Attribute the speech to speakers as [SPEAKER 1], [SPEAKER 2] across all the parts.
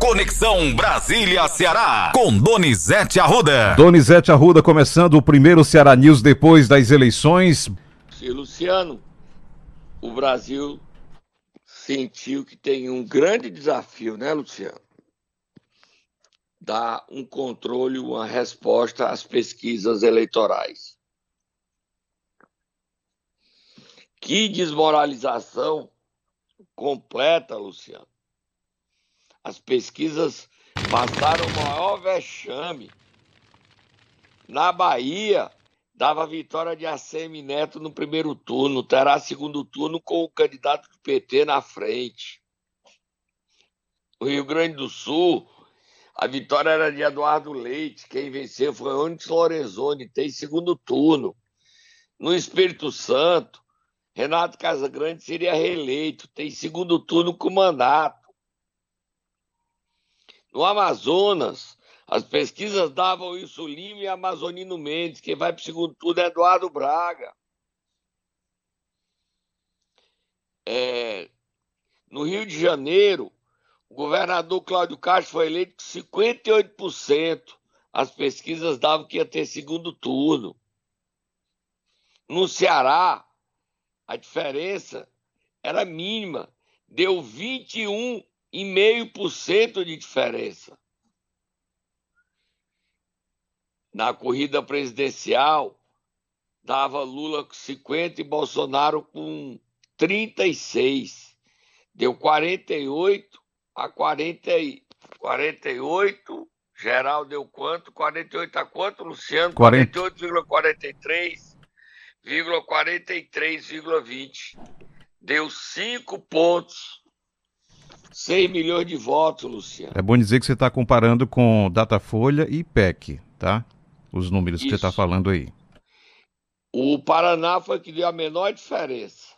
[SPEAKER 1] Conexão Brasília-Ceará, com Donizete Arruda.
[SPEAKER 2] Donizete Arruda começando o primeiro Ceará News depois das eleições.
[SPEAKER 3] E Luciano, o Brasil sentiu que tem um grande desafio, né, Luciano? Dar um controle, uma resposta às pesquisas eleitorais. Que desmoralização completa, Luciano. As pesquisas passaram o maior vexame. Na Bahia, dava vitória de ACM Neto no primeiro turno, terá segundo turno com o candidato do PT na frente. No Rio Grande do Sul, a vitória era de Eduardo Leite, quem venceu foi Onyx Lorenzoni, tem segundo turno. No Espírito Santo, Renato Casagrande seria reeleito, tem segundo turno com mandato. No Amazonas, as pesquisas davam isso Lima e Amazonino Mendes. Quem vai para o segundo turno é Eduardo Braga. É, no Rio de Janeiro, o governador Cláudio Castro foi eleito com 58%. As pesquisas davam que ia ter segundo turno. No Ceará, a diferença era mínima, deu 21 e meio por cento de diferença. Na corrida presidencial, dava Lula com 50 e Bolsonaro com 36. Deu 48 a 40, 48. Geral deu quanto? 48 a quanto, Luciano? 48,43,43,20. Deu 5 pontos 6 milhões de votos, Luciano.
[SPEAKER 2] É bom dizer que você está comparando com Datafolha e IPEC, tá? Os números Isso. que você está falando aí.
[SPEAKER 3] O Paraná foi que deu a menor diferença.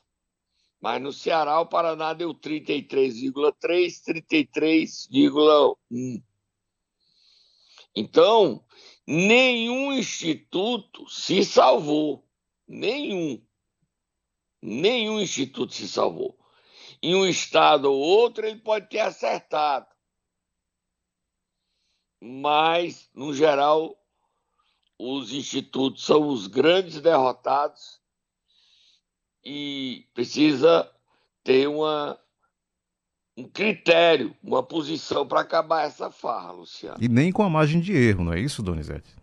[SPEAKER 3] Mas no Ceará o Paraná deu 33,3, 33,1. Então, nenhum instituto se salvou. Nenhum. Nenhum instituto se salvou em um estado ou outro, ele pode ter acertado. Mas, no geral, os institutos são os grandes derrotados e precisa ter uma, um critério, uma posição para acabar essa farra, Luciano.
[SPEAKER 2] E nem com a margem de erro, não é isso, Donizete?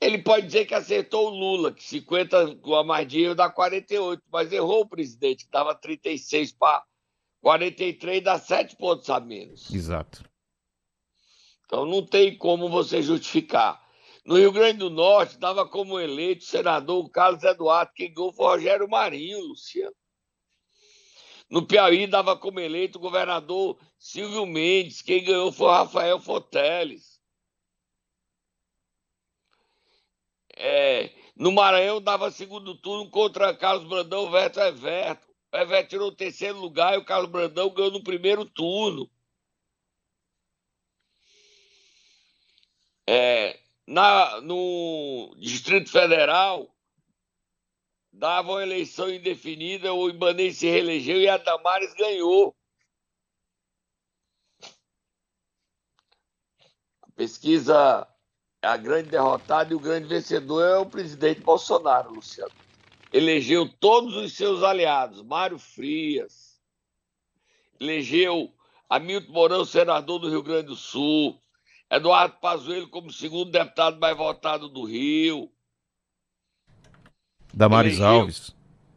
[SPEAKER 3] Ele pode dizer que acertou o Lula, que 50 com a Mardinho dá 48, mas errou o presidente, que dava 36 para 43, dá 7 pontos a menos.
[SPEAKER 2] Exato.
[SPEAKER 3] Então não tem como você justificar. No Rio Grande do Norte, dava como eleito o senador Carlos Eduardo, quem ganhou foi o Rogério Marinho, Luciano. No Piauí, dava como eleito o governador Silvio Mendes, quem ganhou foi o Rafael Foteles. É, no Maranhão dava segundo turno contra Carlos Brandão versus Everton. O Everton tirou o terceiro lugar e o Carlos Brandão ganhou no primeiro turno. É, na, no Distrito Federal, dava uma eleição indefinida, o Ibanez se reelegeu e a Damares ganhou. Pesquisa a grande derrotada e o grande vencedor é o presidente Bolsonaro, Luciano. Elegeu todos os seus aliados, Mário Frias, elegeu Hamilton Mourão, senador do Rio Grande do Sul, Eduardo Pazuello como segundo deputado mais votado do Rio.
[SPEAKER 2] Damares elegeu... Alves.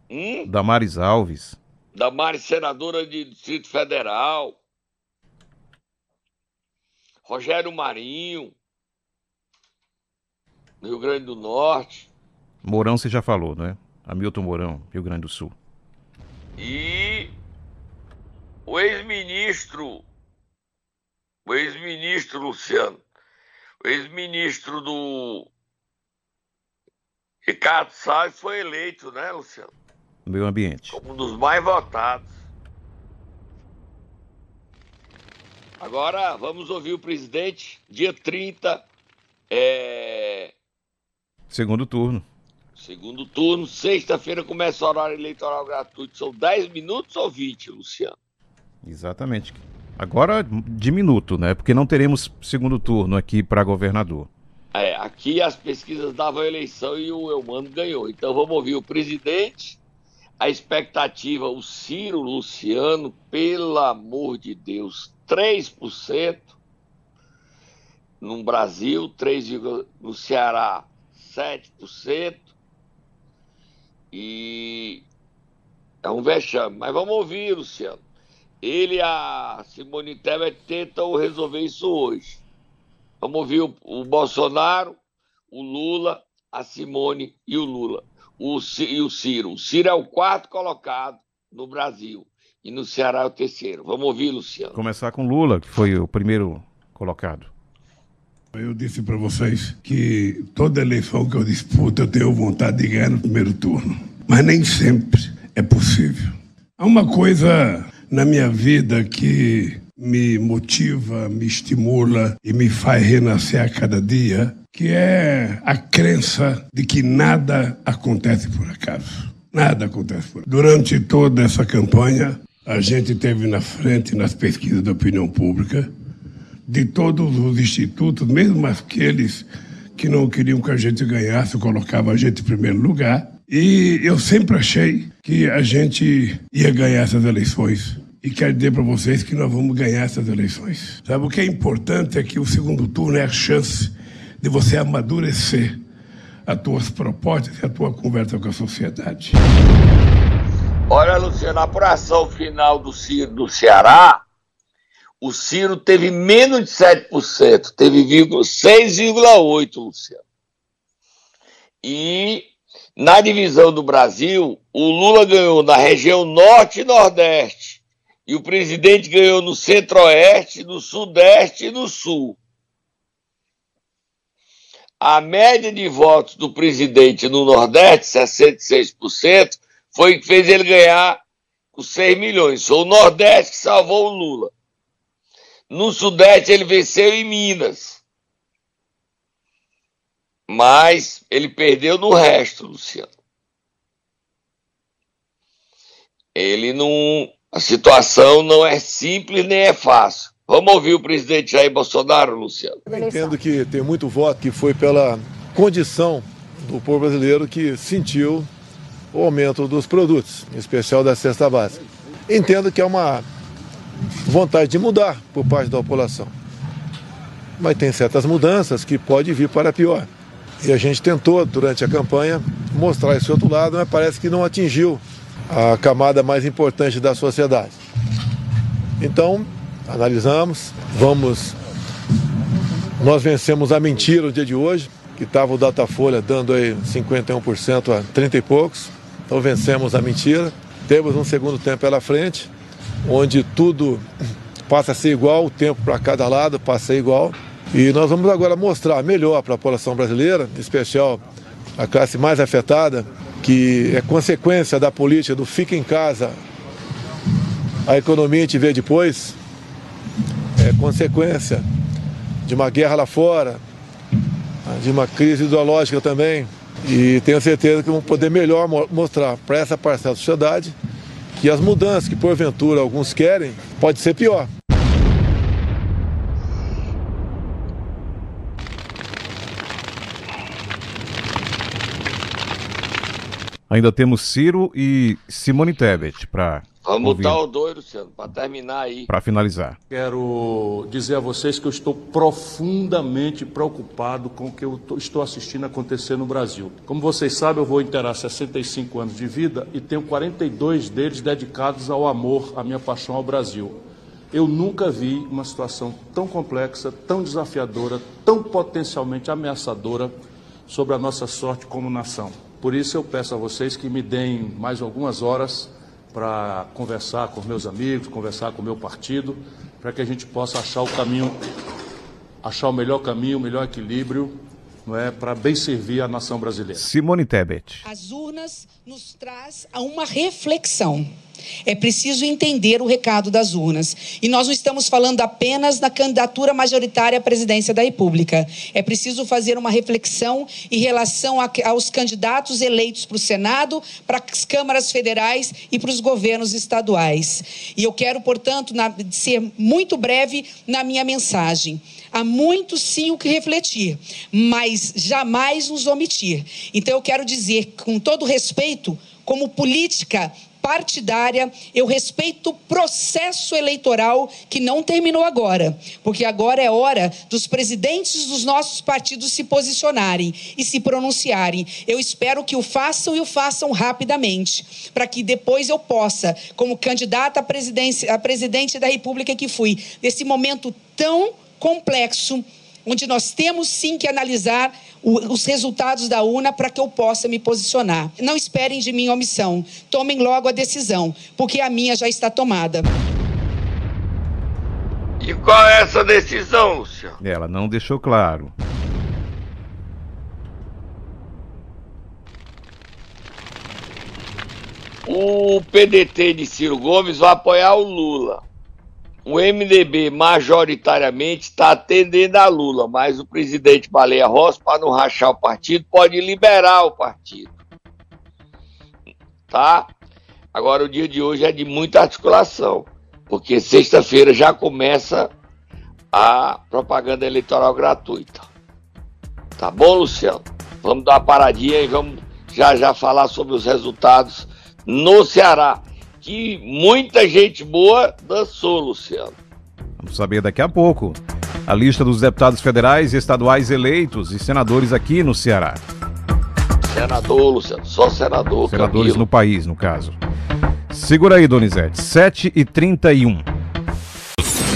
[SPEAKER 2] Hum? Damares Alves.
[SPEAKER 3] Damares, senadora de Distrito Federal. Rogério Marinho no Rio Grande do Norte.
[SPEAKER 2] Mourão você já falou, não é? Hamilton Mourão, Rio Grande do Sul.
[SPEAKER 3] E o ex-ministro, o ex-ministro Luciano, o ex-ministro do Ricardo Salles foi eleito, né, Luciano?
[SPEAKER 2] Meio ambiente.
[SPEAKER 3] Como um dos mais votados. Agora vamos ouvir o presidente, dia 30, é,
[SPEAKER 2] Segundo turno.
[SPEAKER 3] Segundo turno, sexta-feira começa o horário eleitoral gratuito. São 10 minutos ou 20, Luciano?
[SPEAKER 2] Exatamente. Agora diminuto, né? Porque não teremos segundo turno aqui para governador.
[SPEAKER 3] É, aqui as pesquisas davam a eleição e o Eumano ganhou. Então vamos ouvir o presidente. A expectativa, o Ciro Luciano, pelo amor de Deus, 3% no Brasil, 3, no Ceará, 7%. E é um vexame. Mas vamos ouvir, Luciano. Ele e a Simone Tebet tentam resolver isso hoje. Vamos ouvir o, o Bolsonaro, o Lula, a Simone e o Lula. O, e o Ciro. O Ciro é o quarto colocado no Brasil. E no Ceará é o terceiro. Vamos ouvir, Luciano.
[SPEAKER 2] Começar com Lula, que foi o primeiro colocado.
[SPEAKER 4] Eu disse para vocês que toda eleição que eu disputo eu tenho vontade de ganhar no primeiro turno. Mas nem sempre é possível. Há uma coisa na minha vida que me motiva, me estimula e me faz renascer a cada dia, que é a crença de que nada acontece por acaso. Nada acontece por acaso. Durante toda essa campanha, a gente teve na frente nas pesquisas da opinião pública de todos os institutos, mesmo aqueles que não queriam que a gente ganhasse, colocava a gente em primeiro lugar. E eu sempre achei que a gente ia ganhar essas eleições. E quero dizer para vocês que nós vamos ganhar essas eleições. Sabe, o que é importante é que o segundo turno é a chance de você amadurecer as tuas propostas e a tua conversa com a sociedade.
[SPEAKER 3] Olha, Luciano, a apuração final do Ciro do Ceará, o Ciro teve menos de 7%, teve 6,8%, Luciano. E na divisão do Brasil, o Lula ganhou na região norte e nordeste e o presidente ganhou no centro-oeste, no sudeste e no sul. A média de votos do presidente no Nordeste, 66%, foi que fez ele ganhar os 6 milhões. Foi o Nordeste que salvou o Lula. No Sudeste ele venceu em Minas. Mas ele perdeu no resto, Luciano. Ele não a situação não é simples nem é fácil. Vamos ouvir o presidente Jair Bolsonaro, Luciano.
[SPEAKER 5] Eu entendo que tem muito voto que foi pela condição do povo brasileiro que sentiu o aumento dos produtos, em especial da cesta básica. Entendo que é uma vontade de mudar por parte da população. Mas tem certas mudanças que pode vir para pior. E a gente tentou, durante a campanha, mostrar esse outro lado, mas parece que não atingiu a camada mais importante da sociedade. Então, analisamos, vamos. Nós vencemos a mentira no dia de hoje, que estava o Datafolha dando aí 51% a 30 e poucos. Então vencemos a mentira. Temos um segundo tempo pela frente, onde tudo passa a ser igual, o tempo para cada lado passa a ser igual. E nós vamos agora mostrar melhor para a população brasileira, em especial a classe mais afetada, que é consequência da política do fica em casa, a economia te vê depois, é consequência de uma guerra lá fora, de uma crise ideológica também. E tenho certeza que vamos poder melhor mostrar para essa parcela da sociedade que as mudanças que porventura alguns querem pode ser pior.
[SPEAKER 2] Ainda temos Ciro e Simone Tebet para.
[SPEAKER 3] Vamos ouvir. botar o dois, Luciano, para terminar aí.
[SPEAKER 2] Para finalizar.
[SPEAKER 6] Quero dizer a vocês que eu estou profundamente preocupado com o que eu estou assistindo acontecer no Brasil. Como vocês sabem, eu vou inteirar 65 anos de vida e tenho 42 deles dedicados ao amor, à minha paixão ao Brasil. Eu nunca vi uma situação tão complexa, tão desafiadora, tão potencialmente ameaçadora sobre a nossa sorte como nação. Por isso eu peço a vocês que me deem mais algumas horas para conversar com meus amigos, conversar com o meu partido, para que a gente possa achar o caminho, achar o melhor caminho, o melhor equilíbrio não é, para bem servir a nação brasileira.
[SPEAKER 2] Simone Tebet.
[SPEAKER 7] As urnas nos traz a uma reflexão. É preciso entender o recado das urnas. E nós não estamos falando apenas na candidatura majoritária à presidência da República. É preciso fazer uma reflexão em relação a, aos candidatos eleitos para o Senado, para as câmaras federais e para os governos estaduais. E eu quero, portanto, na, ser muito breve na minha mensagem. Há muito sim o que refletir, mas jamais nos omitir. Então eu quero dizer, com todo respeito, como política partidária, eu respeito o processo eleitoral que não terminou agora, porque agora é hora dos presidentes dos nossos partidos se posicionarem e se pronunciarem. Eu espero que o façam e o façam rapidamente, para que depois eu possa, como candidata à presidência, a presidente da República que fui, nesse momento tão complexo, onde nós temos sim que analisar os resultados da urna para que eu possa me posicionar. Não esperem de mim omissão, tomem logo a decisão, porque a minha já está tomada.
[SPEAKER 3] E qual é essa decisão, Luciano?
[SPEAKER 2] Ela não deixou claro.
[SPEAKER 3] O PDT de Ciro Gomes vai apoiar o Lula o MDB majoritariamente está atendendo a Lula, mas o presidente Baleia Rossi, para não rachar o partido, pode liberar o partido. Tá? Agora, o dia de hoje é de muita articulação, porque sexta-feira já começa a propaganda eleitoral gratuita. Tá bom, Luciano? Vamos dar uma paradinha e vamos já já falar sobre os resultados no Ceará que muita gente boa dançou, Luciano.
[SPEAKER 2] Vamos saber daqui a pouco. A lista dos deputados federais e estaduais eleitos e senadores aqui no Ceará.
[SPEAKER 3] Senador, Luciano, só senador.
[SPEAKER 2] Senadores Camilo. no país, no caso. Segura aí, Donizete. 7 e 31.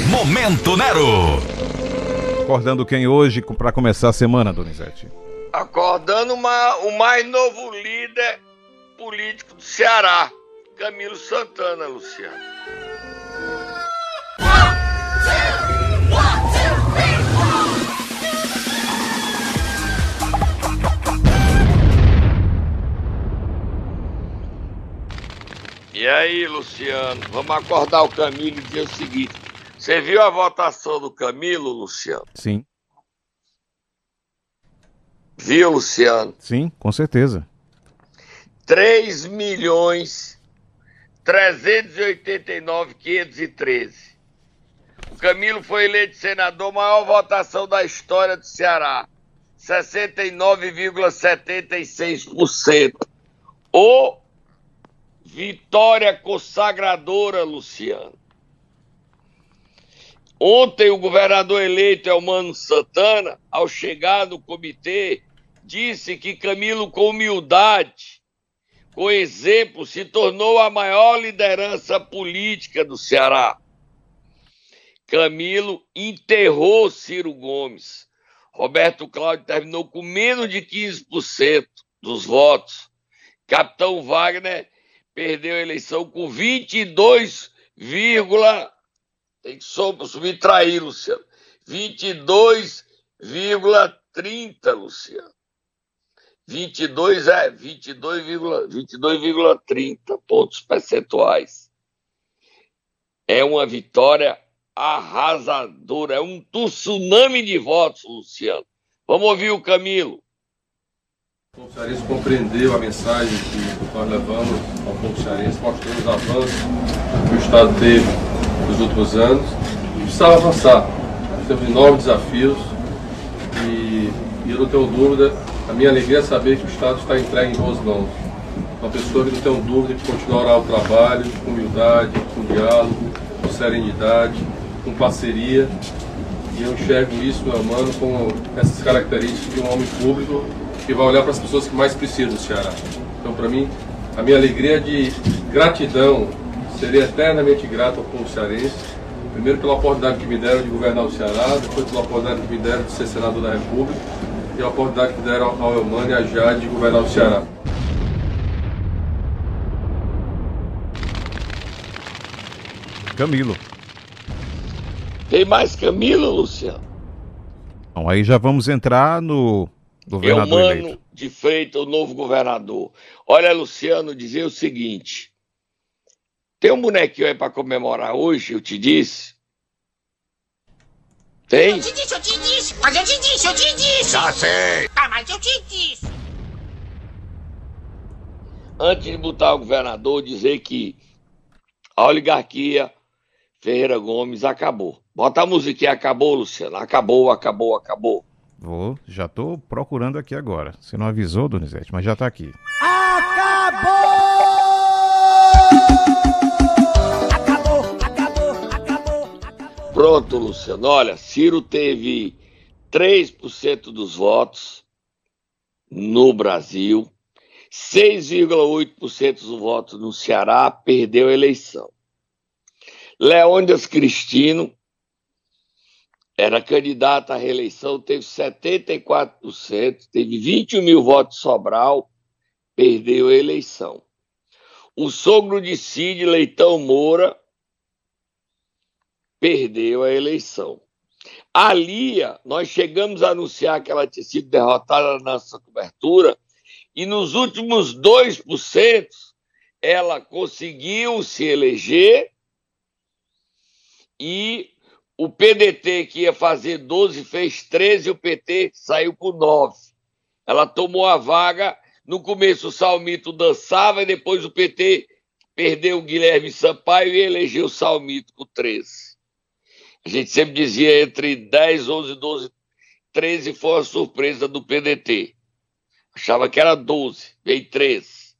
[SPEAKER 1] Momento Nero.
[SPEAKER 2] Acordando quem hoje para começar a semana, Donizete?
[SPEAKER 3] Acordando uma, o mais novo líder político do Ceará, Camilo Santana, Luciano. E aí, Luciano, vamos acordar o Camilo e dizer o seguinte: você viu a votação do Camilo, Luciano?
[SPEAKER 2] Sim.
[SPEAKER 3] Viu, Luciano?
[SPEAKER 2] Sim, com certeza.
[SPEAKER 3] 3 milhões 389.513. O Camilo foi eleito senador, maior votação da história do Ceará. 69,76%. O vitória consagradora, Luciano. Ontem o governador eleito Elmano Santana, ao chegar no comitê, disse que Camilo, com humildade, com exemplo, se tornou a maior liderança política do Ceará. Camilo enterrou Ciro Gomes. Roberto Cláudio terminou com menos de 15% dos votos. Capitão Wagner perdeu a eleição com 22, tem que subtrair, Luciano. 22,30, Luciano. 22 é 22,30 22, pontos percentuais. É uma vitória arrasadora, é um tsunami de votos, Luciano. Vamos ouvir o Camilo.
[SPEAKER 8] O povo cearense compreendeu a mensagem que nós levamos ao povo cearense, mostrando os avanços que o Estado teve nos últimos anos. Precisava avançar. Temos enormes desafios e, e eu não tenho dúvida a minha alegria é saber que o Estado está entregue em boas mãos. Uma pessoa que não tem dúvida de continuar o trabalho com humildade, com diálogo, com serenidade, com parceria. E eu enxergo isso, meu mano, com essas características de um homem público que vai olhar para as pessoas que mais precisam do Ceará. Então, para mim, a minha alegria de gratidão, seria eternamente grato ao povo cearense. Primeiro pela oportunidade que me deram de governar o Ceará, depois pela oportunidade que me deram de ser senador da República e a oportunidade que deram ao Elmano e a Jade de governar o Ceará.
[SPEAKER 2] Camilo.
[SPEAKER 3] Tem mais Camilo, Luciano?
[SPEAKER 2] Bom, aí já vamos entrar no
[SPEAKER 3] Governador Eumano eleito. de Freitas, o novo governador. Olha, Luciano, dizer o seguinte: tem um bonequinho aí para comemorar hoje, eu te disse. Tem?
[SPEAKER 9] Eu te disse, eu te disse, mas eu te disse, eu te disse. Já sei. Ah, mas eu te disse.
[SPEAKER 3] Antes de botar o governador, dizer que a oligarquia Ferreira Gomes acabou. Bota a musiquinha, acabou, Luciano. Acabou, acabou, acabou.
[SPEAKER 2] Vou, já tô procurando aqui agora. Você não avisou, Donizete, mas já tá aqui.
[SPEAKER 9] Acabou! Acabou,
[SPEAKER 3] Pronto, Luciano. Olha, Ciro teve 3% dos votos no Brasil, 6,8% dos votos no Ceará, perdeu a eleição. Leônidas Cristino era candidato à reeleição, teve 74%, teve 21 mil votos Sobral, perdeu a eleição. O sogro de Cid, Leitão Moura, perdeu a eleição. A Lia, nós chegamos a anunciar que ela tinha sido derrotada na nossa cobertura, e nos últimos 2% ela conseguiu se eleger e o PDT, que ia fazer 12, fez 13, e o PT saiu com 9. Ela tomou a vaga. No começo o Salmito dançava, e depois o PT perdeu o Guilherme Sampaio e elegeu o Salmito com 13. A gente sempre dizia entre 10, 11, 12, 13 foi uma surpresa do PDT. Achava que era 12, veio 13.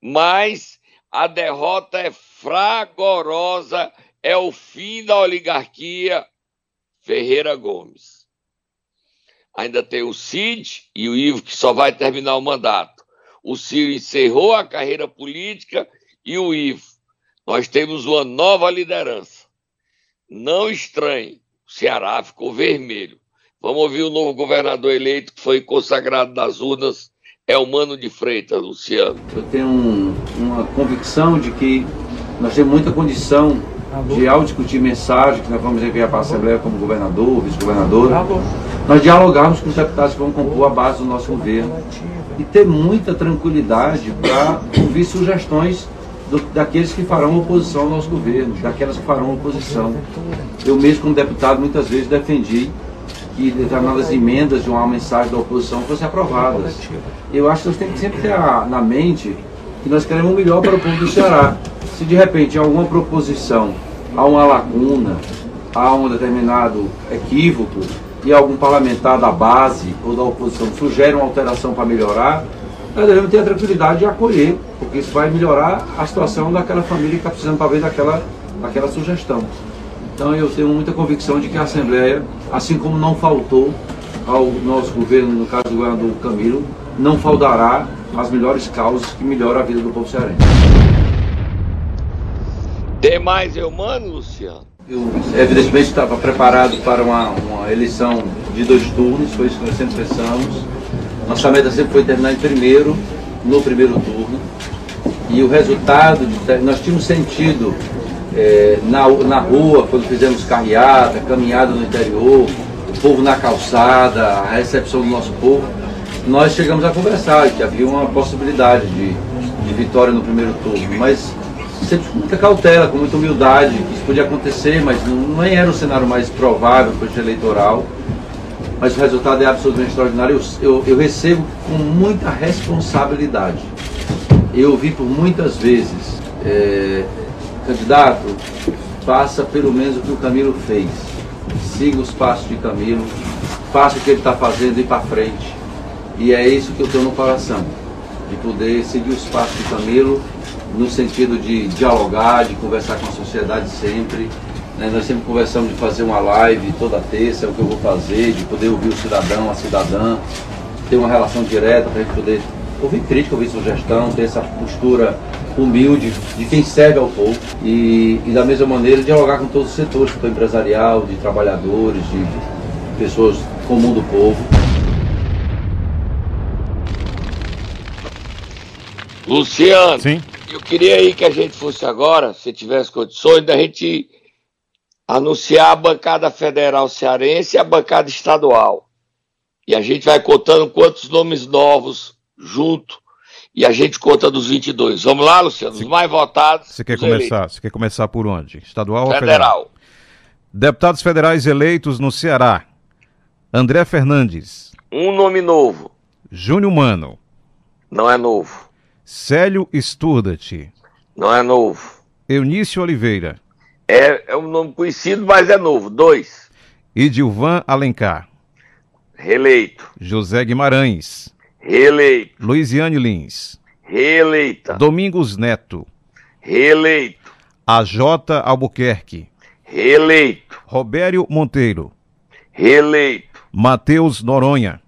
[SPEAKER 3] Mas a derrota é fragorosa é o fim da oligarquia Ferreira Gomes. Ainda tem o Cid e o Ivo, que só vai terminar o mandato. O Ciro encerrou a carreira política e o Ivo. Nós temos uma nova liderança. Não estranhe, o Ceará ficou vermelho. Vamos ouvir o novo governador eleito que foi consagrado nas urnas, é o Mano de Freitas, Luciano.
[SPEAKER 10] Eu tenho um, uma convicção de que nós temos muita condição de ao discutir mensagem que nós vamos enviar para a Assembleia como governador, vice-governadora, nós dialogarmos com os deputados que vão compor a base do nosso governo e ter muita tranquilidade para ouvir sugestões do, daqueles que farão oposição ao nosso governo, daquelas que farão oposição. Eu mesmo, como deputado, muitas vezes defendi que determinadas emendas de uma mensagem da oposição fossem aprovadas. Eu acho que nós temos que sempre ter a, na mente que nós queremos o melhor para o povo do Ceará. Se de repente alguma proposição há uma lacuna, há um determinado equívoco e algum parlamentar da base ou da oposição sugere uma alteração para melhorar, nós devemos ter a tranquilidade de acolher, porque isso vai melhorar a situação daquela família que está precisando talvez daquela, daquela sugestão. Então eu tenho muita convicção de que a Assembleia, assim como não faltou ao nosso governo, no caso do governador Camilo, não faltará as melhores causas que melhoram a vida do povo cearense.
[SPEAKER 3] Tem mais humano, Luciano?
[SPEAKER 10] Eu, evidentemente, estava preparado para uma, uma, eleição de dois turnos, foi isso que nós sempre pensamos. Nossa meta sempre foi terminar em primeiro, no primeiro turno. E o resultado, nós tínhamos sentido é, na, na rua, quando fizemos carreata, caminhada no interior, o povo na calçada, a recepção do nosso povo, nós chegamos a conversar que havia uma possibilidade de, de vitória no primeiro turno. Mas sempre com muita cautela, com muita humildade, que isso podia acontecer, mas não, não era o cenário mais provável para o eleitoral. Mas o resultado é absolutamente extraordinário. Eu, eu, eu recebo com muita responsabilidade. Eu ouvi por muitas vezes, é, candidato, faça pelo menos o que o Camilo fez. Siga os passos de Camilo, faça o que ele está fazendo e para frente. E é isso que eu tenho no coração, de poder seguir os passos de Camilo no sentido de dialogar, de conversar com a sociedade sempre. Né? Nós sempre conversamos de fazer uma live toda terça, é o que eu vou fazer, de poder ouvir o cidadão, a cidadã, ter uma relação direta para a gente poder ouvir crítica, ouvir sugestão, ter essa postura humilde de quem serve ao povo e, e da mesma maneira dialogar com todos os setores, do empresarial, de trabalhadores, de pessoas comum do povo.
[SPEAKER 3] Luciano,
[SPEAKER 2] Sim.
[SPEAKER 3] eu queria aí que a gente fosse agora, se tivesse condições, da gente anunciar a bancada federal cearense e a bancada estadual. E a gente vai contando quantos nomes novos junto. E a gente conta dos 22. Vamos lá, Luciano? Os mais votados.
[SPEAKER 2] Você quer começar?
[SPEAKER 3] eleitos.
[SPEAKER 2] Você quer começar por onde? Estadual ou
[SPEAKER 3] Federal.
[SPEAKER 2] federal? Deputados federais eleitos no Ceará. André Fernandes,
[SPEAKER 3] Um nome novo.
[SPEAKER 2] Júnior Mano,
[SPEAKER 3] Não é novo.
[SPEAKER 2] Célio Sturdat,
[SPEAKER 3] Não é novo.
[SPEAKER 2] Eunício Oliveira,
[SPEAKER 3] É, é um nome conhecido, mas é novo. Dois.
[SPEAKER 2] Edilvan Alencar,
[SPEAKER 3] Reeleito.
[SPEAKER 2] José Guimarães,
[SPEAKER 3] Reeleito.
[SPEAKER 2] Luiziane Lins,
[SPEAKER 3] Reeleita.
[SPEAKER 2] Domingos Neto,
[SPEAKER 3] Reeleito.
[SPEAKER 2] AJ Albuquerque,
[SPEAKER 3] Reeleito.
[SPEAKER 2] Robério Monteiro,
[SPEAKER 3] Reeleito.
[SPEAKER 2] Matheus Noronha,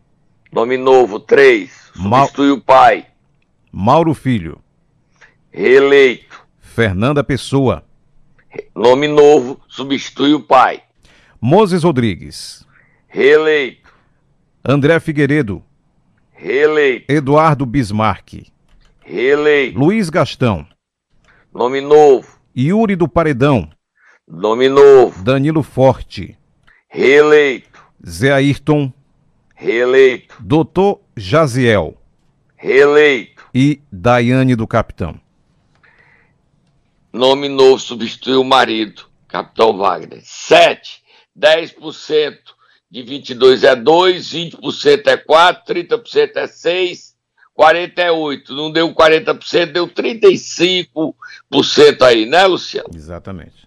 [SPEAKER 3] Nome novo. Três.
[SPEAKER 2] Ma-
[SPEAKER 3] Substitui o pai.
[SPEAKER 2] Mauro Filho,
[SPEAKER 3] Reeleito.
[SPEAKER 2] Fernanda Pessoa,
[SPEAKER 3] Nome novo. Substitui o pai.
[SPEAKER 2] Moses Rodrigues,
[SPEAKER 3] Reeleito.
[SPEAKER 2] André Figueiredo,
[SPEAKER 3] Reeleito.
[SPEAKER 2] Eduardo Bismarck,
[SPEAKER 3] Reeleito.
[SPEAKER 2] Luiz Gastão,
[SPEAKER 3] Nome novo.
[SPEAKER 2] Yuri do Paredão,
[SPEAKER 3] Nome novo.
[SPEAKER 2] Danilo Forte,
[SPEAKER 3] Reeleito.
[SPEAKER 2] Zé Ayrton,
[SPEAKER 3] Reeleito.
[SPEAKER 2] Doutor Jaziel
[SPEAKER 3] Reeleito.
[SPEAKER 2] e Daiane do Capitão.
[SPEAKER 3] Nome novo substitui o marido, Capitão Wagner. 7. 10% de 22 é 2, 20% é 4, 30% é 6, 40 é 8. Não deu 40%, deu 35% aí, né, Luciano?
[SPEAKER 2] Exatamente.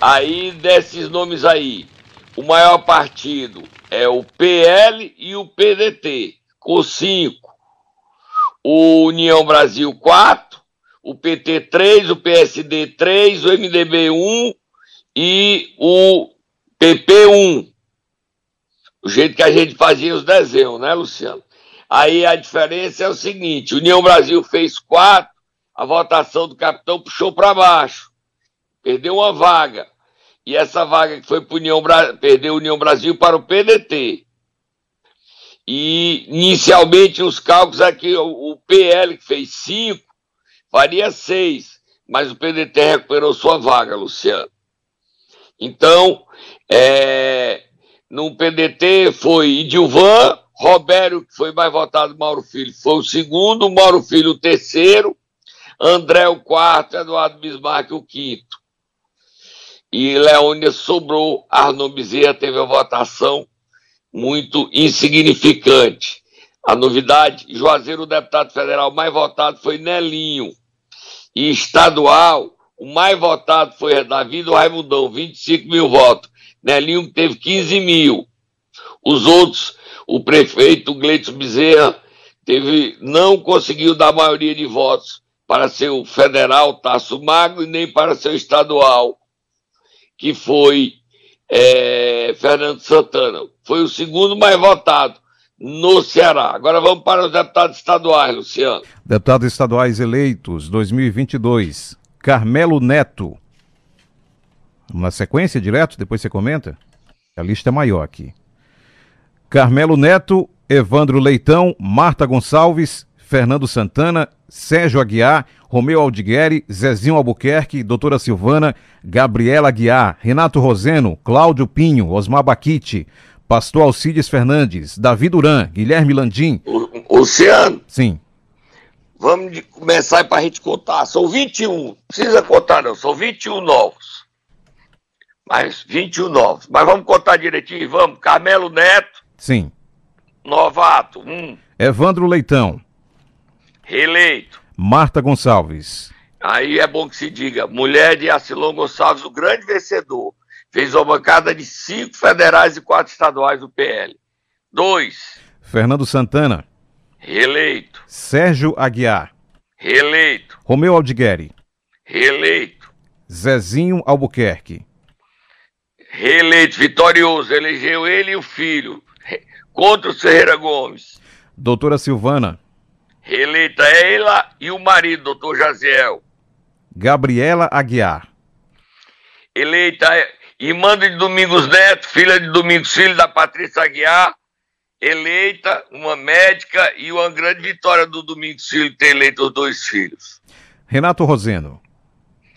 [SPEAKER 3] Aí, desses nomes aí, o maior partido é o PL e o PDT, com 5. O União Brasil, 4. O PT, 3. O PSD, 3. O MDB, 1. E o PP, 1. O jeito que a gente fazia os desenhos, né, Luciano? Aí a diferença é o seguinte: União Brasil fez 4. A votação do capitão puxou para baixo. Perdeu uma vaga. E essa vaga que foi para União Bra... perdeu União Brasil para o PDT. E inicialmente os cálculos aqui, o o PL que fez 5, faria 6, mas o PDT recuperou sua vaga, Luciano. Então, é, no PDT foi Idilvan, Robério, que foi mais votado, Mauro Filho, foi o segundo, Mauro Filho o terceiro, André o quarto, Eduardo Bismarck o quinto e Leônia sobrou. Arnon Bezerra teve a votação muito insignificante. A novidade, Juazeiro, o deputado federal mais votado foi Nelinho. E estadual, o mais votado foi Davi do Raimundão, 25 mil votos. Nelinho teve 15 mil. Os outros, o prefeito Gleito Bezerra teve, não conseguiu dar maioria de votos para ser o federal Tasso Magno e nem para ser o estadual que foi é, Fernando Santana. Foi o segundo mais votado no Ceará. Agora vamos para os deputados estaduais, Luciano.
[SPEAKER 2] Deputados estaduais eleitos 2022. Carmelo Neto. Na sequência direto, depois você comenta? A lista é maior aqui. Carmelo Neto, Evandro Leitão, Marta Gonçalves, Fernando Santana, Sérgio Aguiar, Romeu Aldigueri, Zezinho Albuquerque, Doutora Silvana, Gabriela Aguiar, Renato Roseno, Cláudio Pinho, Osmar Baquite, Pastor Alcides Fernandes, Davi Duran, Guilherme Landim.
[SPEAKER 3] O- Luciano,
[SPEAKER 2] Sim,
[SPEAKER 3] vamos começar para a gente contar. São 21. Não precisa contar, não. São 21 novos. Mas 21 novos. Mas vamos contar direitinho. Vamos. Carmelo Neto,
[SPEAKER 2] sim.
[SPEAKER 3] novato. Um.
[SPEAKER 2] Evandro Leitão,
[SPEAKER 3] Reeleito.
[SPEAKER 2] Marta Gonçalves,
[SPEAKER 3] Aí é bom que se diga, mulher de Acilon Gonçalves, o grande vencedor, fez uma bancada de cinco federais e quatro estaduais do PL. Dois,
[SPEAKER 2] Fernando Santana,
[SPEAKER 3] reeleito,
[SPEAKER 2] Sérgio Aguiar,
[SPEAKER 3] reeleito,
[SPEAKER 2] Romeu Aldigueri,
[SPEAKER 3] reeleito,
[SPEAKER 2] Zezinho Albuquerque,
[SPEAKER 3] reeleito, vitorioso, elegeu ele e o filho, contra o Ferreira Gomes.
[SPEAKER 2] Doutora Silvana,
[SPEAKER 3] Reeleita ela e o marido, doutor Jaziel.
[SPEAKER 2] Gabriela Aguiar,
[SPEAKER 3] Eleita irmã de Domingos Neto, filha de Domingos Filho da Patrícia Aguiar. Eleita uma médica e uma grande vitória do Domingos Filho ter eleito os dois filhos.
[SPEAKER 2] Renato Roseno,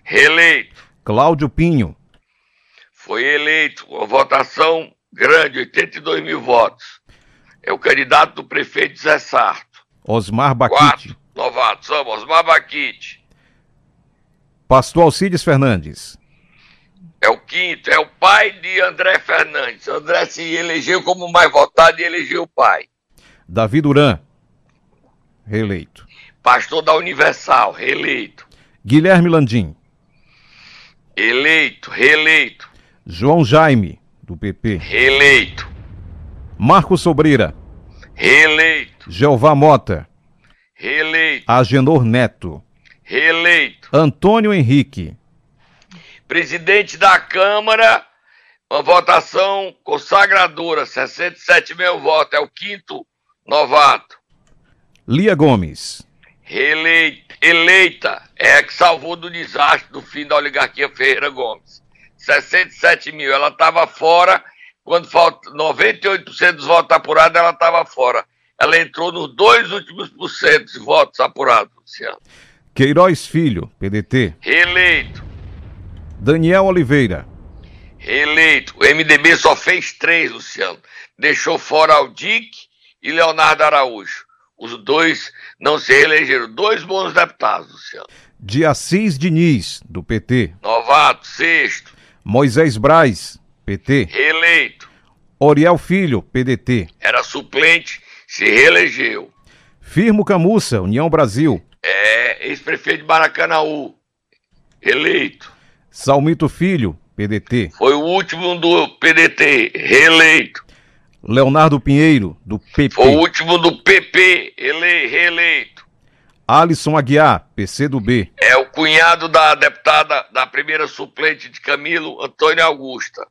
[SPEAKER 3] Reeleito.
[SPEAKER 2] Cláudio Pinho,
[SPEAKER 3] Foi eleito, uma votação grande, 82 mil votos. é o candidato do prefeito Zé Sarto.
[SPEAKER 2] Osmar Baquite.
[SPEAKER 3] Quatro novatos, vamos, Osmar Baquite.
[SPEAKER 2] Pastor Alcides Fernandes.
[SPEAKER 3] É o quinto, é o pai de André Fernandes. André se elegeu como mais votado e elegeu o pai.
[SPEAKER 2] Davi Duran, reeleito.
[SPEAKER 3] Pastor da Universal, reeleito.
[SPEAKER 2] Guilherme Landim.
[SPEAKER 3] Eleito, reeleito.
[SPEAKER 2] João Jaime, do PP.
[SPEAKER 3] Reeleito.
[SPEAKER 2] Marcos Sobreira.
[SPEAKER 3] Reeleito.
[SPEAKER 2] Jeová Mota.
[SPEAKER 3] Reeleito.
[SPEAKER 2] Agenor Neto.
[SPEAKER 3] Reeleito.
[SPEAKER 2] Antônio Henrique.
[SPEAKER 3] Presidente da Câmara, uma votação consagradora, 67 mil votos, é o quinto novato.
[SPEAKER 2] Lia Gomes.
[SPEAKER 3] Reeleita, eleita, é a que salvou do desastre do fim da oligarquia Ferreira Gomes. 67 mil, ela estava fora, quando falta 98% dos votos apurados, ela estava fora. Ela entrou nos dois últimos por cento de votos apurados, Luciano.
[SPEAKER 2] Queiroz Filho, PDT.
[SPEAKER 3] Reeleito.
[SPEAKER 2] Daniel Oliveira.
[SPEAKER 3] Reeleito. O MDB só fez três, Luciano. Deixou fora Aldic e Leonardo Araújo. Os dois não se reelegeram. Dois bons deputados, Luciano.
[SPEAKER 2] De Assis Diniz, do PT.
[SPEAKER 3] Novato, sexto.
[SPEAKER 2] Moisés Braz, PT.
[SPEAKER 3] Reeleito.
[SPEAKER 2] Oriel Filho, PDT.
[SPEAKER 3] Era suplente, se reelegeu.
[SPEAKER 2] Firmo Camussa, União Brasil.
[SPEAKER 3] É, ex-prefeito de Maracanaú. Eleito.
[SPEAKER 2] Salmito Filho, PDT.
[SPEAKER 3] Foi o último do PDT, reeleito.
[SPEAKER 2] Leonardo Pinheiro, do PP.
[SPEAKER 3] Foi o último do PP, ele, reeleito.
[SPEAKER 2] Alisson Aguiar, PCdoB.
[SPEAKER 3] É o cunhado da deputada, da primeira suplente de Camilo, Antônio Augusta.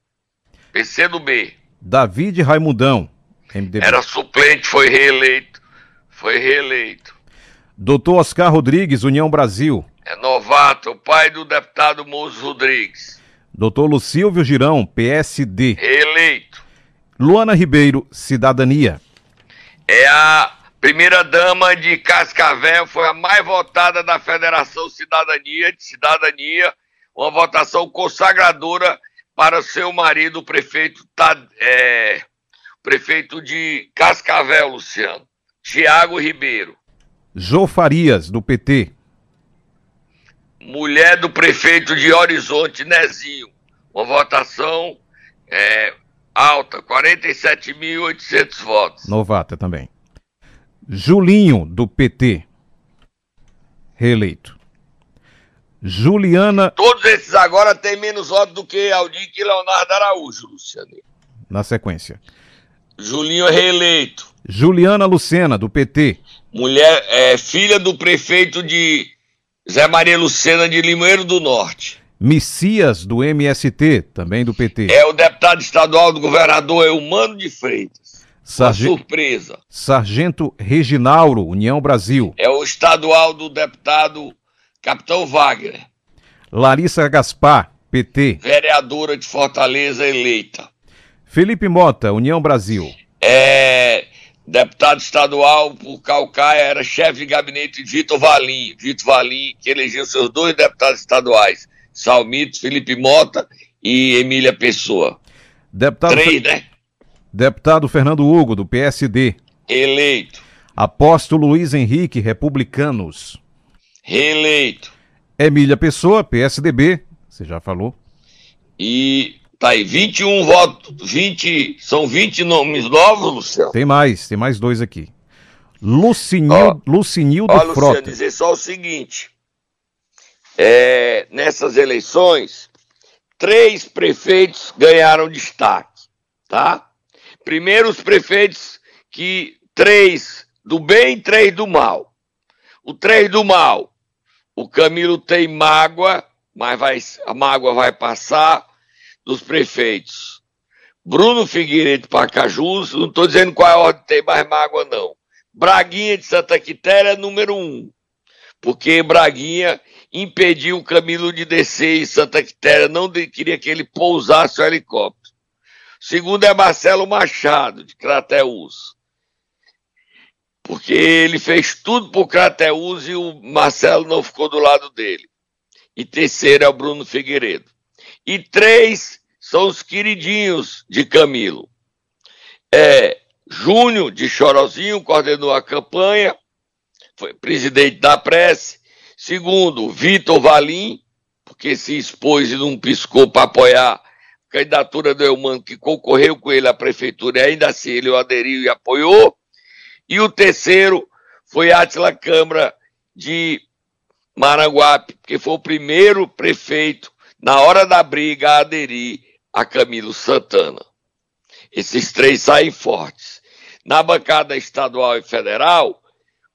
[SPEAKER 3] PCdoB.
[SPEAKER 2] David Raimundão, MDB.
[SPEAKER 3] Era suplente, foi reeleito. Foi reeleito.
[SPEAKER 2] Doutor Oscar Rodrigues, União Brasil.
[SPEAKER 3] É novato, o pai do deputado Moço Rodrigues.
[SPEAKER 2] Doutor Lucílvio Girão, PSD.
[SPEAKER 3] Reeleito.
[SPEAKER 2] Luana Ribeiro, Cidadania.
[SPEAKER 3] É a primeira dama de Cascavel, foi a mais votada da Federação Cidadania, de Cidadania, uma votação consagradora para seu marido, o prefeito, é, prefeito de Cascavel, Luciano, Tiago Ribeiro.
[SPEAKER 2] Jô Farias, do PT.
[SPEAKER 3] Mulher do prefeito de Horizonte, Nezinho. Uma votação é, alta, 47.800 votos.
[SPEAKER 2] Novata também. Julinho, do PT. Reeleito. Juliana.
[SPEAKER 3] Todos esses agora têm menos votos do que Aldir e Leonardo Araújo, Luciano.
[SPEAKER 2] Na sequência.
[SPEAKER 3] Julinho é reeleito.
[SPEAKER 2] Juliana Lucena, do PT.
[SPEAKER 3] Mulher, é filha do prefeito de Zé Maria Lucena de Limoeiro do Norte.
[SPEAKER 2] Messias, do MST, também do PT.
[SPEAKER 3] É o deputado estadual do governador Eumano de Freitas.
[SPEAKER 2] Sarge...
[SPEAKER 3] surpresa.
[SPEAKER 2] Sargento Reginauro, União Brasil.
[SPEAKER 3] É o estadual do deputado Capitão Wagner.
[SPEAKER 2] Larissa Gaspar, PT.
[SPEAKER 3] Vereadora de Fortaleza eleita.
[SPEAKER 2] Felipe Mota, União Brasil.
[SPEAKER 3] É deputado estadual por Calcaia, era chefe de gabinete de Vitor Valim. Vitor Valim, que elegeu seus dois deputados estaduais, Salmito, Felipe Mota e Emília Pessoa.
[SPEAKER 2] Deputado
[SPEAKER 3] Três, né?
[SPEAKER 2] Deputado Fernando Hugo, do PSD.
[SPEAKER 3] Eleito.
[SPEAKER 2] Apóstolo Luiz Henrique, Republicanos.
[SPEAKER 3] Reeleito.
[SPEAKER 2] Emília Pessoa, PSDB, você já falou.
[SPEAKER 3] E tá aí, 21 votos, 20, são 20 nomes novos, Luciano?
[SPEAKER 2] Tem mais, tem mais dois aqui. Lucinil, Lucinildo
[SPEAKER 3] ó,
[SPEAKER 2] Frota.
[SPEAKER 3] Luciano, dizer só o seguinte, é, nessas eleições, três prefeitos ganharam destaque, tá? Primeiro os prefeitos que, três do bem e três do mal. O três do mal, o Camilo tem mágoa, mas vai, a mágoa vai passar dos prefeitos. Bruno Figueiredo Pacajus, não estou dizendo qual é a ordem tem mais mágoa, não. Braguinha de Santa Quitéria é número um, porque Braguinha impediu o Camilo de descer em Santa Quitéria, não de, queria que ele pousasse o helicóptero. Segundo é Marcelo Machado, de Crateús. Porque ele fez tudo por Crateús e o Marcelo não ficou do lado dele. E terceiro é o Bruno Figueiredo. E três são os queridinhos de Camilo. É Júnior de Chorozinho coordenou a campanha, foi presidente da prece. Segundo, Vitor Valim, porque se expôs e não piscou para apoiar a candidatura do Eumano, que concorreu com ele à prefeitura, e ainda assim ele o aderiu e apoiou. E o terceiro foi Atila Câmara de Maranguape, que foi o primeiro prefeito, na hora da briga, aderir a Camilo Santana. Esses três saem fortes. Na bancada estadual e federal,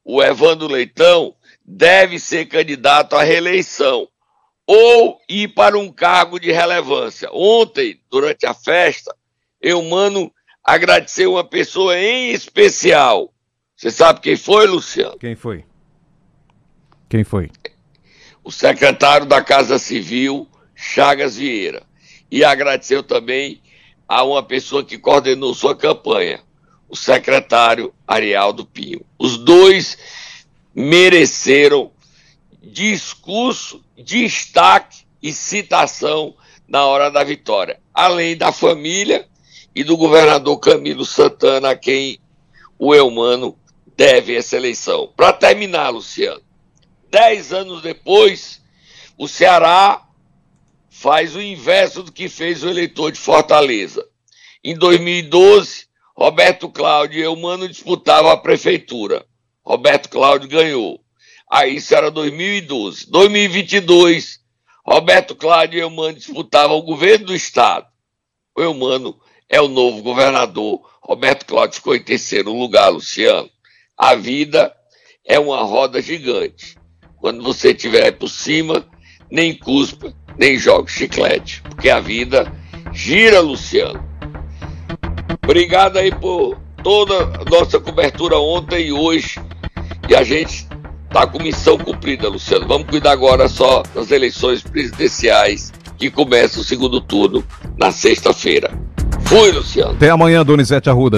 [SPEAKER 3] o Evandro Leitão deve ser candidato à reeleição ou ir para um cargo de relevância. Ontem, durante a festa, eu, mano, agradeceu uma pessoa em especial. Você sabe quem foi, Luciano?
[SPEAKER 2] Quem foi? Quem foi?
[SPEAKER 3] O secretário da Casa Civil, Chagas Vieira. E agradeceu também a uma pessoa que coordenou sua campanha, o secretário Arialdo Pinho. Os dois mereceram discurso, destaque e citação na hora da vitória, além da família e do governador Camilo Santana, a quem o Eumano deve essa eleição. Para terminar, Luciano, dez anos depois, o Ceará faz o inverso do que fez o eleitor de Fortaleza. Em 2012, Roberto Cláudio e Eumano disputavam a prefeitura. Roberto Cláudio ganhou. Aí isso era 2012. 2022, Roberto Cláudio e Eumano disputavam o governo do estado. O Eumano é o novo governador. Roberto Cláudio ficou em terceiro lugar, Luciano. A vida é uma roda gigante. Quando você estiver por cima, nem cuspa, nem joga chiclete. Porque a vida gira, Luciano. Obrigado aí por toda a nossa cobertura ontem e hoje. E a gente tá com missão cumprida, Luciano. Vamos cuidar agora só das eleições presidenciais que começa o segundo turno na sexta-feira. Fui, Luciano.
[SPEAKER 2] Até amanhã, Donizete Arruda.